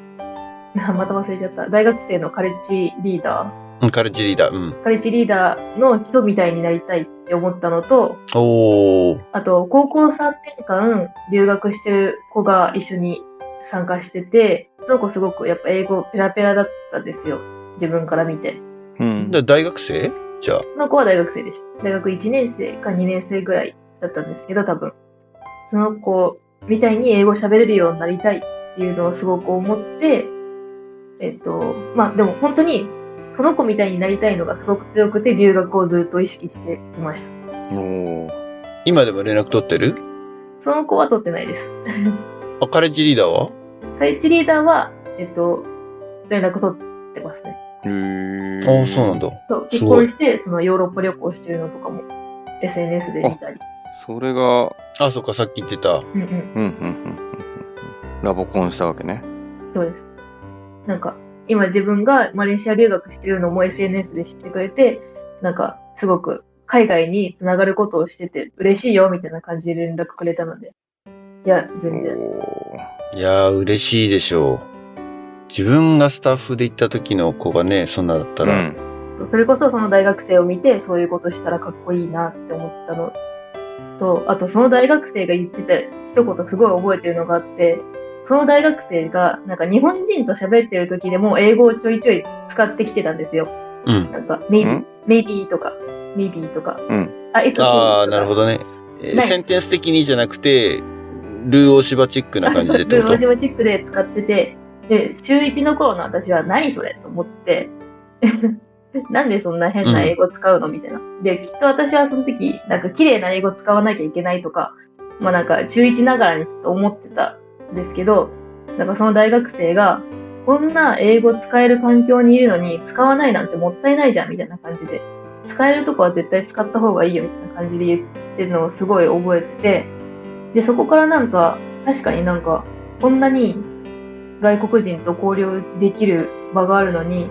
また忘れちゃった。大学生のカレッジリーダうん、カレッジリーダー。うん。ー、カレッジリーダーの人みたいになりたいって思ったのと、おー。あと、高校3年間留学してる子が一緒に参加してて、その子すごくやっぱ英語ペラペラだったんですよ。自分から見て。うん。で大学生？じゃあ。その子は大学生でした。大学1年生か2年生ぐらいだったんですけど、多分。その子みたいに英語喋れるようになりたいっていうのをすごく思って、えっと、まあでも本当にその子みたいになりたいのがすごく強くて留学をずっと意識していました。おー今でも連絡取ってる？その子は取ってないです。あ、カレッジリーダーは？カレッジリーダーは、えっと、連絡取ってますね。へーああ、そうなんだ。そう、結婚して、そのヨーロッパ旅行してるのとかも SNS で見たり。それが、あ、そっか、さっき言ってた。うんうん。うん、うん、うん。ラボコンしたわけね。そうです。なんか、今自分がマレーシア留学してるのも SNS で知ってくれて、なんか、すごく海外につながることをしてて嬉しいよみたいな感じで連絡くれたので。いや、全然。いやー、嬉しいでしょう。自分がスタッフで行った時の子がね、そんなだったら、うん。それこそその大学生を見て、そういうことしたらかっこいいなって思ったのと、あとその大学生が言ってた一言すごい覚えてるのがあって、その大学生が、なんか日本人と喋ってる時でも英語をちょいちょい使ってきてたんですよ。うん。なんか、maybe ん、maybe とか、maybe とか。うん。あ、えっと、ああ、なるほど。どね。えーセンテンス的にじゃなくて、ルーオーシバチックな感じでってことルージマチックで使ってて、で、中1の頃の私は何それと思って、なんでそんな変な英語使うのみたいな。で、きっと私はその時、なんか綺麗な英語使わなきゃいけないとか、まあなんか中1ながらにちょっと思ってたんですけど、なんかその大学生が、こんな英語使える環境にいるのに使わないなんてもったいないじゃんみたいな感じで、使えるとこは絶対使った方がいいよみたいな感じで言ってるのをすごい覚えてて、で、そこからなんか、確かになんか、こんなに外国人と交流できる場があるのに、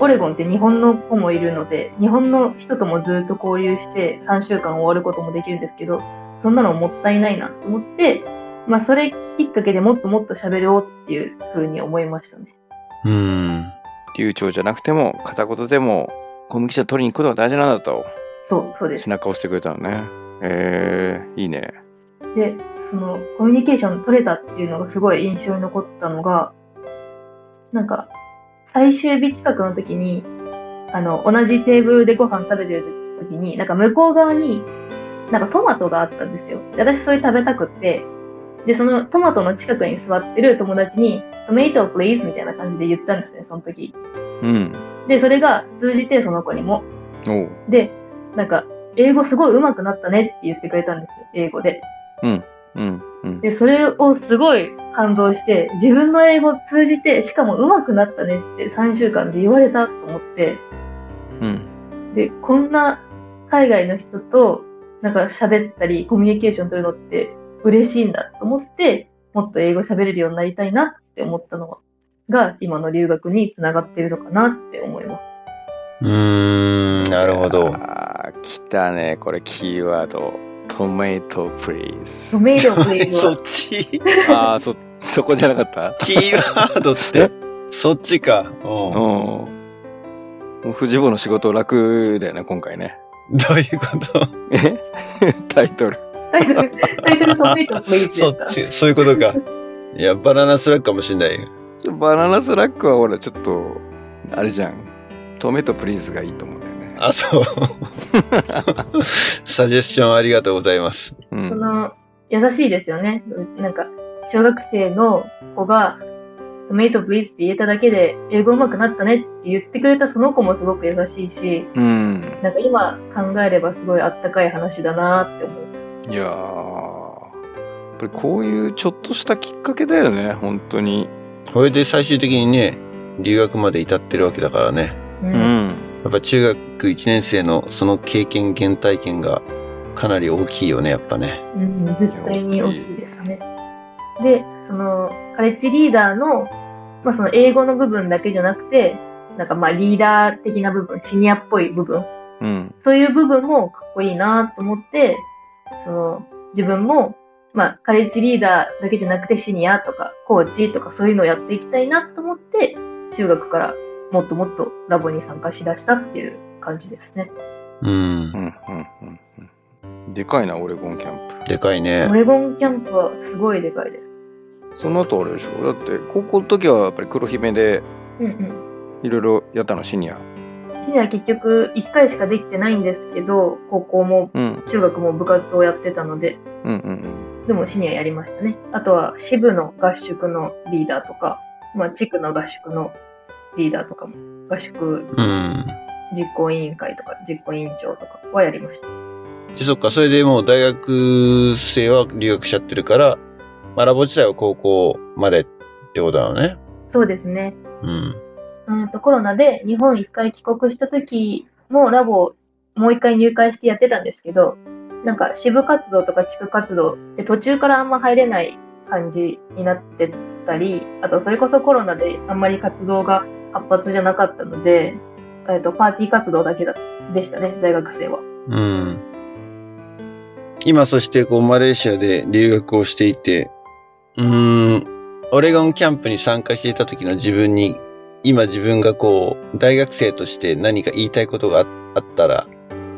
オレゴンって日本の子もいるので、日本の人ともずっと交流して3週間終わることもできるんですけど、そんなのもったいないなと思って、まあそれきっかけでもっともっと喋ろうっていう風に思いましたね。うーん。流暢じゃなくても、片言でも、コミュニケーション取りに行くことが大事なんだと、そう、そうです背。中を押してくれたのね。えー、いいね。で、そのコミュニケーション取れたっていうのがすごい印象に残ったのが、なんか、最終日近くの時に、あの、同じテーブルでご飯食べてる時に、なんか向こう側に、なんかトマトがあったんですよ。で私それ食べたくって、で、そのトマトの近くに座ってる友達に、トメイト please みたいな感じで言ったんですね、その時。うん。で、それが通じてその子にも。で、なんか、英語すごい上手くなったねって言ってくれたんですよ、英語で。うん。うん。で、それをすごい感動して、自分の英語を通じて、しかも上手くなったねって3週間で言われたと思って、うん。で、こんな海外の人となんか喋ったり、コミュニケーション取るのって嬉しいんだと思って、もっと英語喋れるようになりたいなって思ったのが、今の留学につながってるのかなって思います。うーん、なるほど。あー、来たね。これキーワード。トメイトプリーズ。トメイトプレイはそっち？あー、そ、そこじゃなかった？キーワードって、そっちか。うんうん。もう藤坊の仕事楽だよね、今回ね。どういうこと？え？タイトル。タイトル、タイトルトメイトプレイズでそっち、そういうことか。いや、 banana slug かもしんないよ。 Banana slug は俺ちょっと、あれじゃん。 Tomato, please がいいと思うね。あ、そう。サジェスチョンありがとうございます。うん。その、優しいですよね。なんか、小学生の子が、 Tomato, please って言えただけで、英語上手くなったねって言ってくれたその子もすごく優しいし、うん。なんか今考えればすごいあったかい話だなって思う。いやー、やっぱりこういうちょっとしたきっかけだよね、本当に。これで最終的にね、留学まで至ってるわけだからね。う。うんん。やっぱ中学1年生のその経験、原体験がかなり大きいよね、やっぱね。うん、絶対に大きいですね。で、その、カレッジリーダーの、まあその英語の部分だけじゃなくて、なんかまあリーダー的な部分、シニアっぽい部分、うん。そういう部分もかっこいいなと思って、その、自分も、まあ、カレッジリーダーだけじゃなくてシニアとかコーチとかそういうのをやっていきたいなと思って、中学からもっともっとラボに参加しだしたっていう感じですね。うんう。ん。うん。うん。うん。でかいな、オレゴンキャンプ。でかいねオ。レゴンキャンプはすごいでかいです。その後あれでしょ？だって高校の時はやっぱり黒姫でうんうん。いろいろやったの？シニアシニア結局1回しかできてないんですけど、高校もうん中学も部活をやってたので、うんうんでもシニアやりましたね。あとは支部の合宿のリーダーとか、まあ地区の合宿のリーダーとかも、合宿うん。実行委員会とか実行委員長とかはやりました。で、そっか、それでもう大学生は留学しちゃってるから、まあ、ラボ自体は高校までってことなのね。そうですね。うん。うんとコロナで日本一回帰国した時もラボもう一回入会してやってたんですけど、なんか支部活動とか地区活動で途中からあんま入れない感じになってたり、あとそれこそコロナであんまり活動が活発じゃなかったので、えっとパーティー活動だけだでしたね、大学生は。うん。今、そして、こう、マレーシアで留学をしていて、うーん、オレゴンキャンプに参加していた時の自分に、今自分がこう、大学生として何か言いたいことがああったら、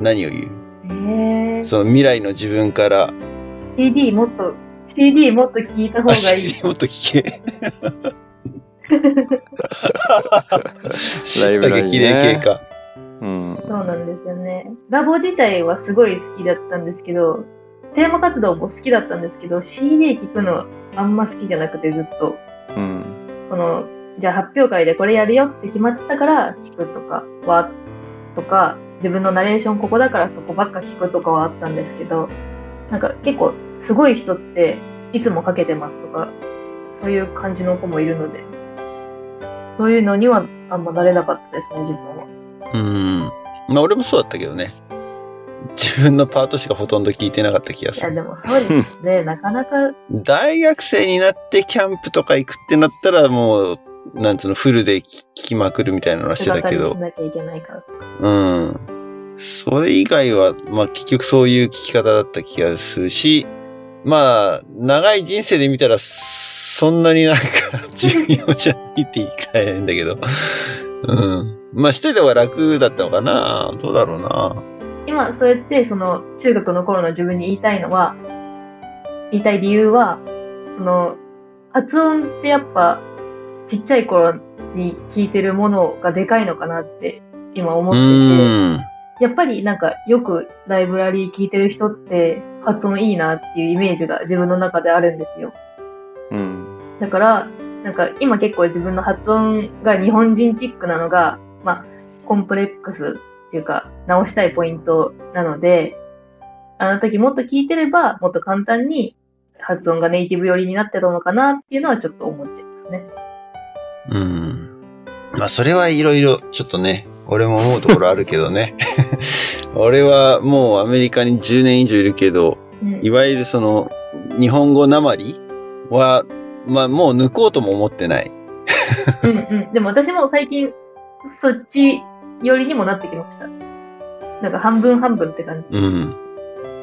何を言う？その未来の自分から、CD もっと、CD もっと聞いた方あ、がいい。CD もっと聞け。知 ライブラリーねった激励系か。うんそうなんですよね。ラボ自体はすごい好きだったんですけど、テーマ活動も好きだったんですけど、CD 聞くのはあんま好きじゃなくてずっと、うんこの、じゃあ発表会でこれやるよって決まってたから聞くとかは、とか、自分のナレーションここだからそこばっか聞くとかはあったんですけど、なんか結構すごい人っていつもかけてますとか、そういう感じの子もいるので、そういうのにはあんまなれなかったですね、自分は。うん。まあ、俺もそうだったけどね。自分のパートしかほとんど聞いてなかった気がいや、する。でもそうですね。なかなか、大学生になってキャンプとか行くってなったらもう、なんつうの、フルで聞きまくるみたいなのはしてたけどし。なきゃいけないから。うん。それ以外は、まあ結局そういう聞き方だった気がするし、まあ、長い人生で見たら、そんなになんか 重要じゃないって言い換えないんだけど。うん。まあしてた方が楽だったのかなどうだろうな今、そうやって、その、中学の頃の自分に言いたいのは、言いたい理由は、その、発音ってやっぱ、ちっちゃい頃に聞いてるものがでかいのかなって、今思うってて。やっぱりなんか、よくライブラリー聞いてる人って、発音いいなっていうイメージが自分の中であるんですよ。うんだから、なんか今結構自分の発音が日本人チックなのが、まあ、コンプレックスっていうか、直したいポイントなので、あの時もっと聞いてれば、もっと簡単に発音がネイティブ寄りになってたのかなっていうのはちょっと思っちゃいますね。うん。まあそれはいろいろ、ちょっとね、俺も思うところあるけどね。俺はもうアメリカに10年以上いるけど、うんいわゆるその、日本語なまりは、まあもう抜こうとも思ってない。うんうん。でも私も最近、そっち寄りにもなってきました。なんか半分半分って感じ。うん。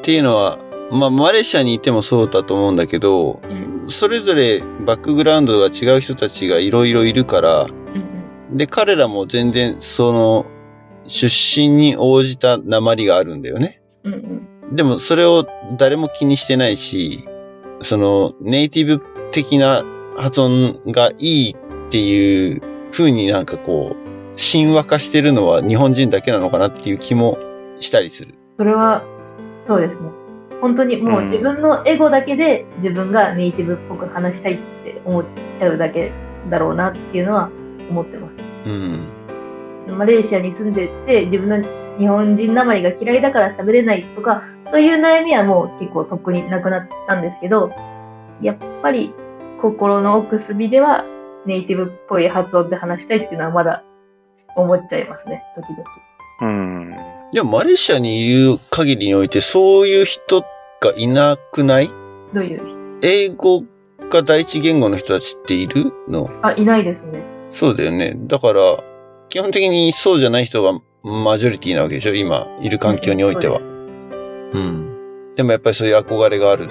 っていうのは、まあマレーシアにいてもそうだと思うんだけど、うん。それぞれバックグラウンドが違う人たちがいろいろいるから、うんで、彼らも全然その、出身に応じた鉛があるんだよね。うん。うんでもそれを誰も気にしてないし、そのネイティブ的な発音がいいっていう風になんかこう、神話化してるのは日本人だけなのかなっていう気もしたりする。それは、そうですね。本当にもう自分のエゴだけで自分がネイティブっぽく話したいって思っちゃうだけだろうなっていうのは思ってます。うん。マレーシアに住んでて自分の日本人なまりが嫌いだから喋れないとか、そういう悩みはもう結構とっくになくなったんですけど、やっぱり心の奥隅ではネイティブっぽい発音で話したいっていうのはまだ思っちゃいますね、時々。うんいや、マレーシアにいる限りにおいてそういう人がいなくない？どういう英語が第一言語の人たちっているの？あ、いないですね。そうだよね。だから、基本的にそうじゃない人がマジョリティなわけでしょ？今、いる環境においては。うん。でもやっぱりそういう憧れがある。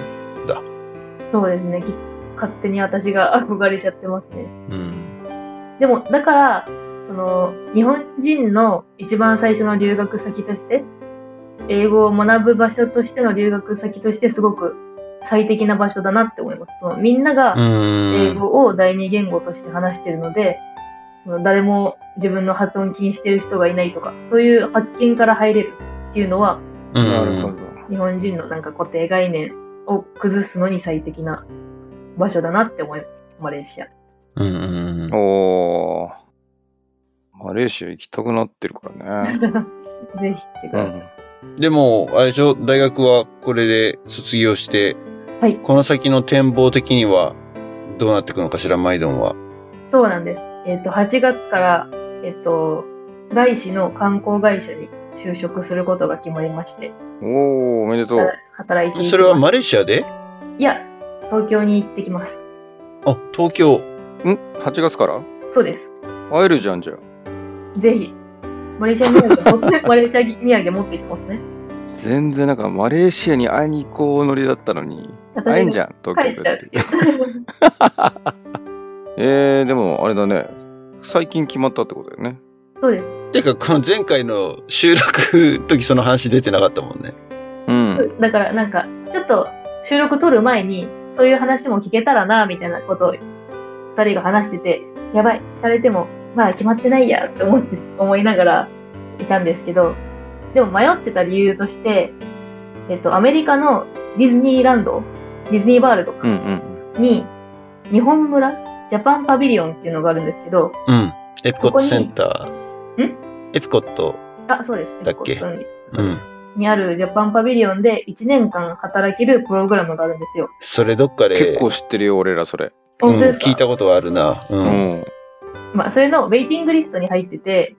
そうですね。き勝手に私が憧れちゃってますね。うん。でも、だから、その、日本人の一番最初の留学先として、英語を学ぶ場所としての留学先としてすごく最適な場所だなって思います。そのみんなが。英語を第二言語として話してるので、その誰も自分の発音気にしてる人がいないとか、そういう発見から入れるっていうのは。日本人のなんか固定概念を崩すのに最適な場所だなって思います。マレーシア。うんうんうん。おー。マレーシア行きたくなってるからね。ぜひ来てくうださい。ん。でも、あれでしょ、大学はこれで卒業して、はいこの先の展望的にはどうなっていくのかしら、マイドンは？そうなんです。えっ、と、8月から、えっ、と、外資の観光会社に就職することが決まりまして、おー、おめでとう。働いてそれはマレーシアで？いや、東京に行ってきます。あ、東京。ん ?8 月から？そうです。会えるじゃん、じゃあ。ぜひ、マレーシア土産持って、マレーシア土産持ってきますね。全然なんかマレーシアに会いに行こうノリだったのに、会えんじゃん、東京で。えー、でもあれだね。最近決まったってことだよね。そうです。てか、この前回の収録の時その話出てなかったもんね。うん。だからなんか、ちょっと収録撮る前に、そういう話も聞けたらな、みたいなことを二人が話してて、やばい、聞かれても、まあ決まってないや、って思って、思いながらいたんですけど、でも迷ってた理由として、えっと、アメリカのディズニーランド、ディズニーワールドうんうん。に、日本村、ジャパンパビリオンっていうのがあるんですけど、うん。エピコットセンター。ん？エピコット。あ、そうです。だっけ？エピコットにうん。にあるジャパンパビリオンで1年間働けるプログラムがあるんですよ。それどっかで、結構知ってるよ、俺らそれ。うん、本当ですか？聞いたことはあるな。う。うんん。まあ、それのウェイティングリストに入ってて、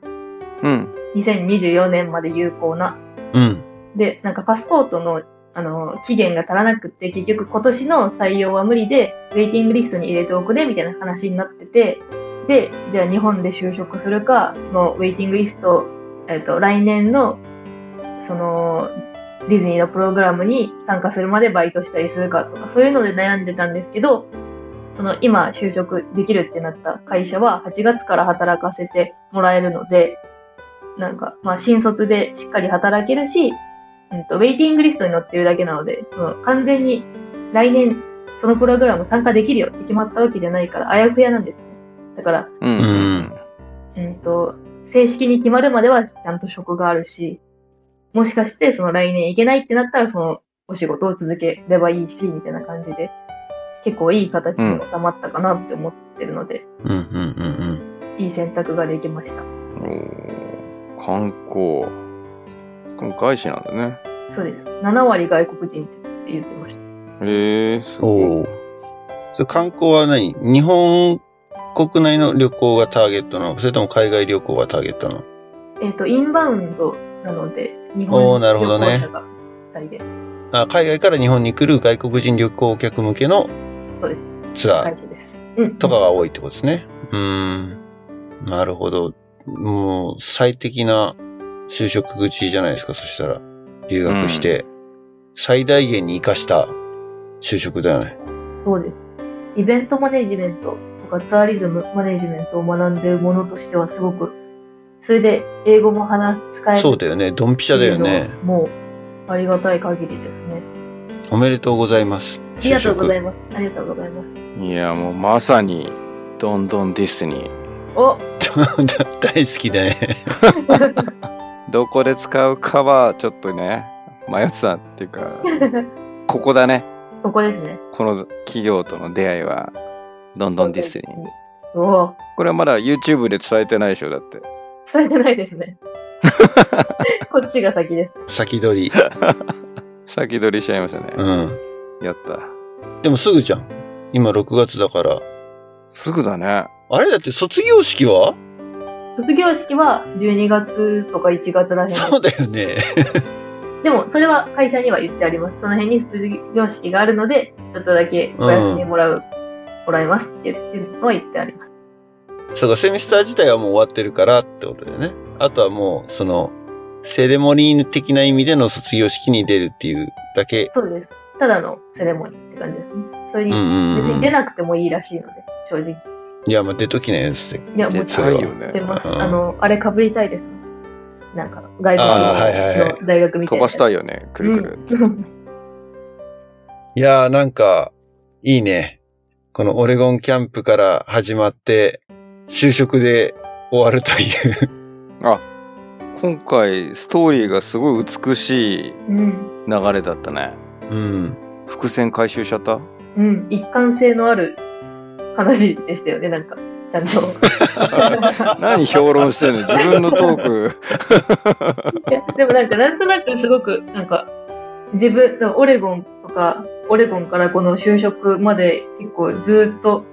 うん。2024年まで有効な。うん。で、なんかパスポートの、あの、期限が足らなくって、結局今年の採用は無理で、ウェイティングリストに入れておくね、みたいな話になってて、で、じゃあ日本で就職するか、そのウェイティングリスト、えっ、と、来年の、その、ディズニーのプログラムに参加するまでバイトしたりするかとか、そういうので悩んでたんですけど、その今就職できるってなった会社は8月から働かせてもらえるので、なんか、まあ新卒でしっかり働けるし、うんと、ウェイティングリストに載ってるだけなので、その完全に来年そのプログラム参加できるよって決まったわけじゃないから、あやふやなんです。だから、うん。うん。うんと、正式に決まるまではちゃんと職があるし、もしかしてその来年行けないってなったらそのお仕事を続ければいいし、みたいな感じで、結構いい形に収まったかなって思ってるので、うん、うん、うん、いい選択ができました。おー観光。この外資なんだね。そうです。7割外国人って言ってました。へえ、すうん。ごい。おお。それ観光は何？日本国内の旅行がターゲットなの？それとも海外旅行がターゲットなの？えっ、と、インバウンドなので、日お本ーなるほどね旅行者が2人で、あ海外から日本に来る外国人旅行客向けのツアー。とかが多いってことですね。うーん。なるほど。もう最適な就職口じゃないですか、そしたら。留学して、最大限に活かした就職だよね。そうです。イベントマネジメントとかツアーリズムマネジメントを学んでいるものとしてはすごく、それで英語も話使えるそうだよね。ドンピシャだよね。もう、ありがたい限りですね。おめでとうございます。ありがとうございいます。ありがとうございます。いや、もうまさに、どんどんディスニー。お。大好きだね。どこで使うかは、ちょっとね、迷ってたっていうか、ここだね。ここですね。この企業との出会いは、どんどんディスニー。おおこれはまだ YouTube で伝えてないでしょ、だって。伝えてないですね。こっちが先です。先取り。先取りしちゃいましたね。うん。やった。でもすぐじゃん。今6月だから。すぐだね。あれ？だって卒業式は？卒業式は12月とか1月らへんそうだよね。でも、それは会社には言ってあります。その辺に卒業式があるので、ちょっとだけお休みもらう、もらいますって言ってるのは言ってあります。そうか、セミスター自体はもう終わってるからってことだよね。あとはもう、その、セレモニー的な意味での卒業式に出るっていうだけ。そうです。ただのセレモニーって感じですね。それに、別に出うん。なくてもいいらしいので、正直。いや、まあ出ときなよ、つって。いや、も出ちろんたいよね出。ます。うんあの、あれ被りたいです。なんか、外あーはいはいはい国の大学みたいな。飛ばしたいいよね。くるくるって。うんいやーなんか、いいね。このオレゴンキャンプから始まって、就職で終わるという。今回ストーリーがすごい美しいうん。流れだったねうん。伏線回収しちゃった？うん。一貫性のある話でしたよね、なんか。ちゃんと。何評論してんの？自分のトークいやでもなんか、なんとなくすごく、なんか、自分、オレゴンとか、オレゴンからこの就職まで結構ずっと、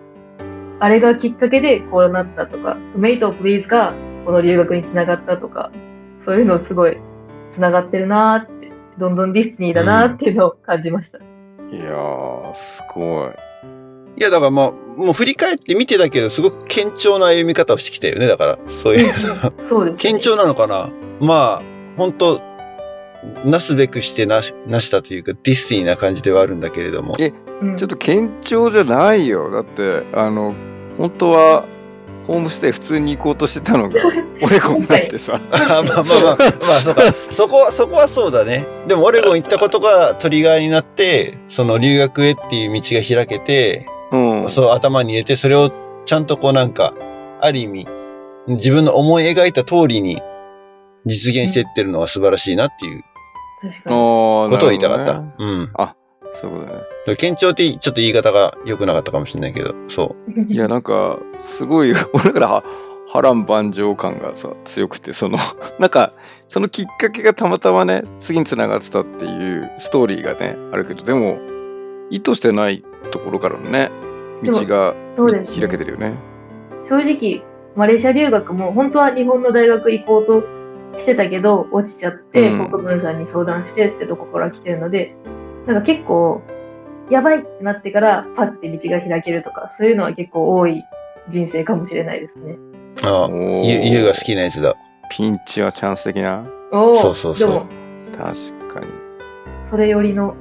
あれがきっかけでこうなったとか、トメイトプリーズがこの留学につながったとか、そういうのすごいつながってるなーって、どんどんディスニーだなーっていうのを感じました。いやーすごいいや、だからまあ、もう振り返って見てたけど、すごく堅調な歩み方をしてきたよね。だから、そういう。そうです、堅調なのかなまあ、本当なすべくしてなし、なしたというか、ディスティーな感じではあるんだけれども。うんちょっと堅調じゃないよだってあの本当はホームステイ普通に行こうとしてたのが オレゴンになってさ あまあまあまあ、まあそうか。そこは、そこはそうだね。でもオレゴン行ったことがトリガーになって、その留学へっていう道が開けて、うんそう頭に入れて、それをちゃんとこうなんか、ある意味、自分の思い描いた通りに実現していってるのが素晴らしいなっていう。こことを言いたかった。ね、うん。そういうことね堅調ってちょっと言い方が良くなかったかもしれないけど、そう。いやなんかすごい俺からは波乱万丈感がさ強くてその なんかそのきっかけがたまたまね次につながってたっていうストーリーがねあるけどでも意図してないところからのね道がそうですね開けてるよね。正直、マレーシア留学も本当は日本の大学行こうとしてたけど、落ちちゃって、うん。国分さんに相談してってとこから来てるので、なんか結構、やばいってなってから、パッて道が開けるとか、そういうのは結構多い人生かもしれないですね。ああ、おー。ゆ、ゆうが好きなやつだ。ピンチはチャンス的な。そうそうそう。確かに。それよりの、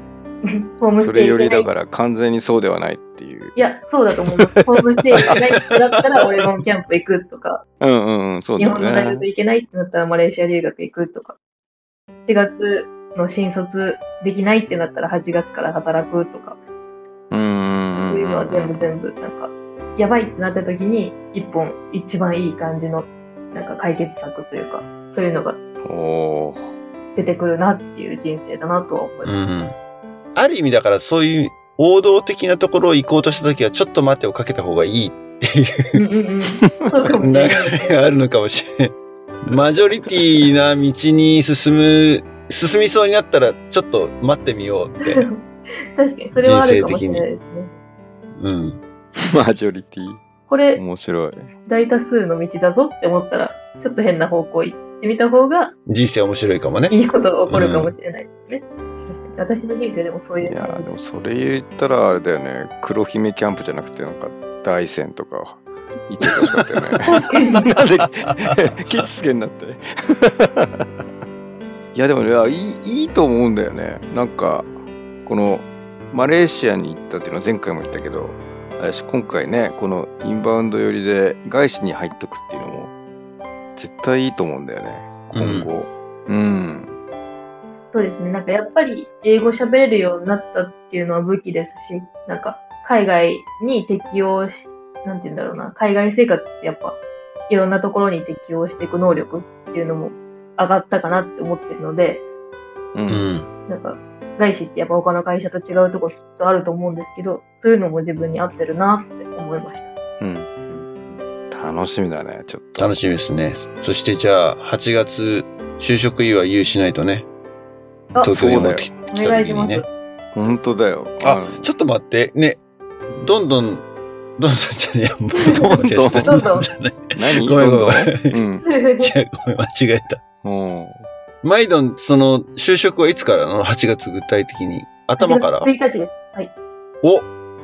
ホームスそれよりテイ行けないだから完全にそうではないっていう。いや、そうだと思います。ホームステイ行けないってなったら、オレゴンキャンプ行くとか、うんうんうんそうだ日本の大学行けないってなったらマレーシア留学行くとか、4月の新卒できないってなったら8月から働くとか、うんうんそういうのは全うん部全部、なんか、やばいってなった時に、一本一番いい感じの、なんか解決策というか、そういうのがおー。出てくるなっていう人生だなとは思います。うん。ある意味だからそういう王道的なところを行こうとしたときはちょっと待てをかけた方がいいっていう。流れがあるのかもしれない。マジョリティな道に進む、進みそうになったらちょっと待ってみようって。確かに、それはあるかもしれないですね。うん。マジョリティこれ、面白い大多数の道だぞって思ったら、ちょっと変な方向行ってみた方が、人生面白いかもね。いいことが起こるかもしれないですね。確かに私の人生でもそういいうや感じ。でもそれ言ったらあれだよね。黒姫キャンプじゃなくてなんか大山とか 行ってほしかったよね。なんでケツつけんなって。いやでもねいやいいいいと思うんだよね。なんかこのマレーシアに行ったっていうのは前回も言ったけど今回ねこのインバウンド寄りで外資に入っとくっていうのも絶対いいと思うんだよね。今後。うん、そうですね。なんかやっぱり英語喋れるようになったっていうのは武器ですし、なんか海外に適応し、なんて言うんだろうな、海外生活ってやっぱいろんなところに適応していく能力っていうのも上がったかなって思ってるので、ううんん。なんか外資ってやっぱ他の会社と違うところきっとあると思うんですけど、そういうのも自分に合ってるなって思いました。うん楽しみだねちょっと楽しみですね。そしてじゃあ、8月、就職祝い有しないとね。あ、東京に戻ってきた願いします。時にね。本当だよあうん、ちょっと待って。ね。どんどん、どんどんじゃねえどんどんどんどんじゃない。何？ごめんごめんどんどん？うん違う、ごめん、間違えた。うんマイドン、その、就職はいつからなの ?8 月具体的に。頭から？1日です。はい。お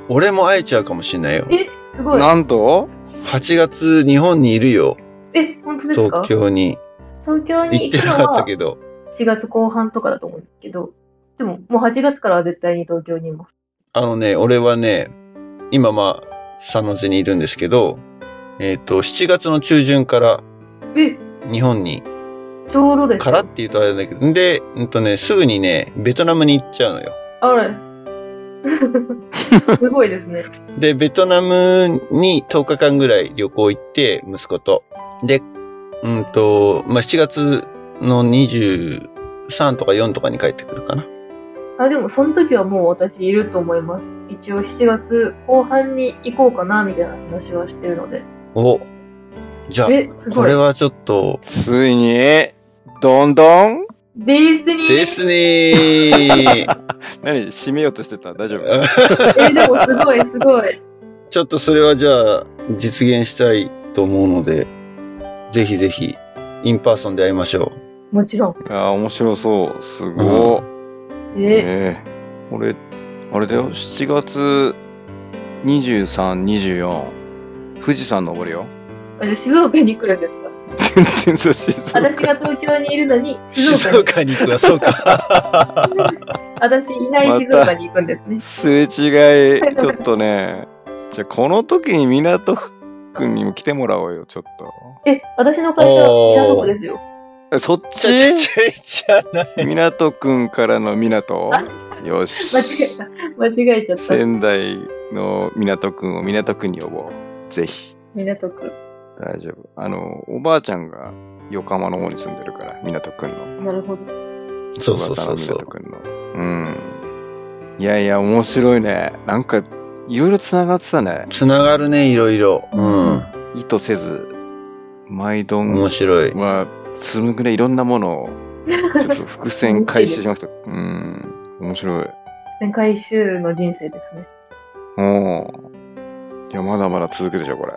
俺も会えちゃうかもしんないよ。え、すごい。なんと？8月、日本にいるよ。え、本当ですか？東京に。東京に行ってなかったけど。4月後半とかだと思うんですけど、でももう8月からは絶対に東京にいます。あのね、俺はね、今まあ、サンノゼにいるんですけど、えっ、と、7月の中旬からえ、日本に、ちょうどです。からって言うとあれだけど、んで、うんとね、すぐにね、ベトナムに行っちゃうのよ。あれ、すごいですね。で、ベトナムに10日間ぐらい旅行行って、息子と。で、うんと、まあ、7月の23とか4とかに帰ってくるかな。あ、でもその時はもう私いると思います。一応7月後半に行こうかな、みたいな話はしてるので。おじゃあ。これはちょっと、ついに、どんどん？ですにですねー 何締めようとしてた？大丈夫？え、でもすごい、すごい。ちょっとそれはじゃあ、実現したいと思うので、ぜひぜひ、 in person で会いましょもちろん。いやー面白そう。すごっ。え、ええ俺、あれだよ、7月23、24、富士山登るよ。あじゃあ静岡に来るんですか？全然そう静岡。私が東京にいるのに、う。静岡に、静岡に行くわ、そうか。私いない静岡に行くんですね。すれ違い、ちょっとね。じゃあ、この時に港区にも来てもらおうよ、ちょっと。え、私の会社、港区ですよ。そっち？ちゃちちゃない。港くんからの港よし間違え。た。間違えちゃった。仙台の港くんを港区に呼ぼう。ぜひ。港区。大丈夫。あの、おばあちゃんが横浜の方に住んでるから、港くんの。なるほど。そうそうそうそう港。くんの。うん。いやいや、面白いね。なんか、いろいろ繋がってたね。つながるね、いろいろ。うん。意図せず、マイドン面白い。は、紡ぐね、いろんなものを、ちょっと伏線回収しました。うん。面白い。前回週の人生ですね。おお。いや、まだまだ続くでしょ、これ。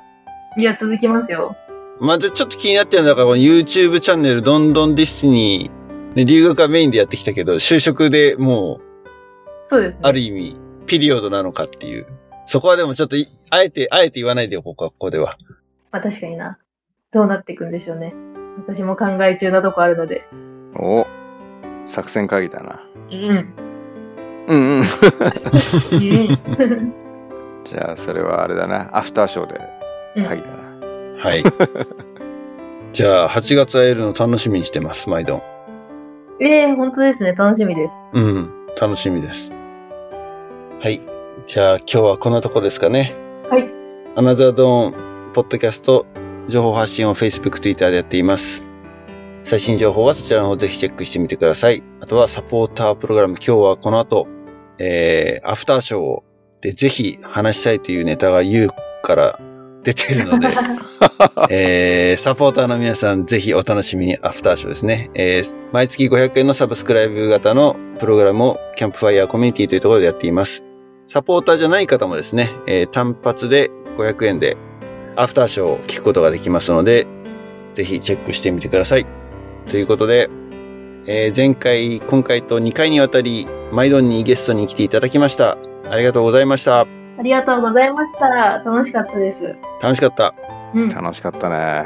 いや、続きますよ。まずちょっと気になってるのが、この YouTube チャンネル、どんどんディスニー、ね、留学はメインでやってきたけど、就職でもう、そうですね。ある意味、ピリオドなのかっていう。そこはでもちょっとい、あえて、あえて言わないでおこうか、ここでは。まあ確かにな。どうなっていくんでしょうね。私も考え中なとこあるので。お作戦会議だな。うん。うんうん。うん。じゃあ、それはあれだな。アフターショーで会議だな。はい。じゃあ、8月会えるの楽しみにしてます、毎度。ええ本当ですね。楽しみです。うん、楽しみです。はい。じゃあ、今日はこんなとこですかね。はい。アナザードーン、ポッドキャスト、情報発信を Facebook、Twitter でやっています。最新情報はそちらの方ぜひチェックしてみてください。あとはサポータープログラム、今日はこの後、えー、アフターショーでぜひ話したいというネタが言うから出てるので、えー、サポーターの皆さんぜひお楽しみにアフターショーですね。えー、毎月500円のサブスクライブ型のプログラムをキャンプファイヤーコミュニティというところでやっています。サポーターじゃない方もですね、えー単発で500円でアフターショーを聞くことができますので、ぜひチェックしてみてください。ということで、えー前回、今回と2回にわたり、マイドンにゲストに来ていただきました。ありがとうございました。ありがとうございました。楽しかったです。楽しかった。うん。楽しかったね。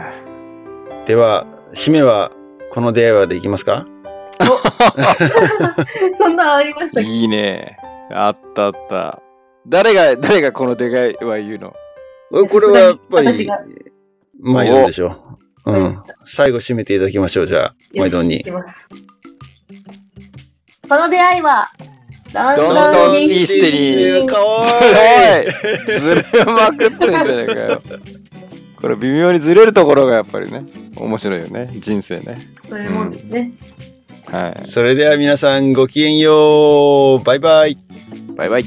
では、締めは、この出会いはできますか？そんなのありましたっけ？いいね。あったあった。誰が、誰がこの出会いは言うの？これはやっぱりマイドンでしょ。うはいん。最後締めていただきましょう、じゃあ、マイドンに。この出会いは、どんドンどんディステリー。かわいいずれまくってんじゃないかよ。これ微妙にずれるところがやっぱりね、面白いよね。人生ね。そういうもんですね。はい。それでは皆さんごきげんよう。バイバイ。バイバイ。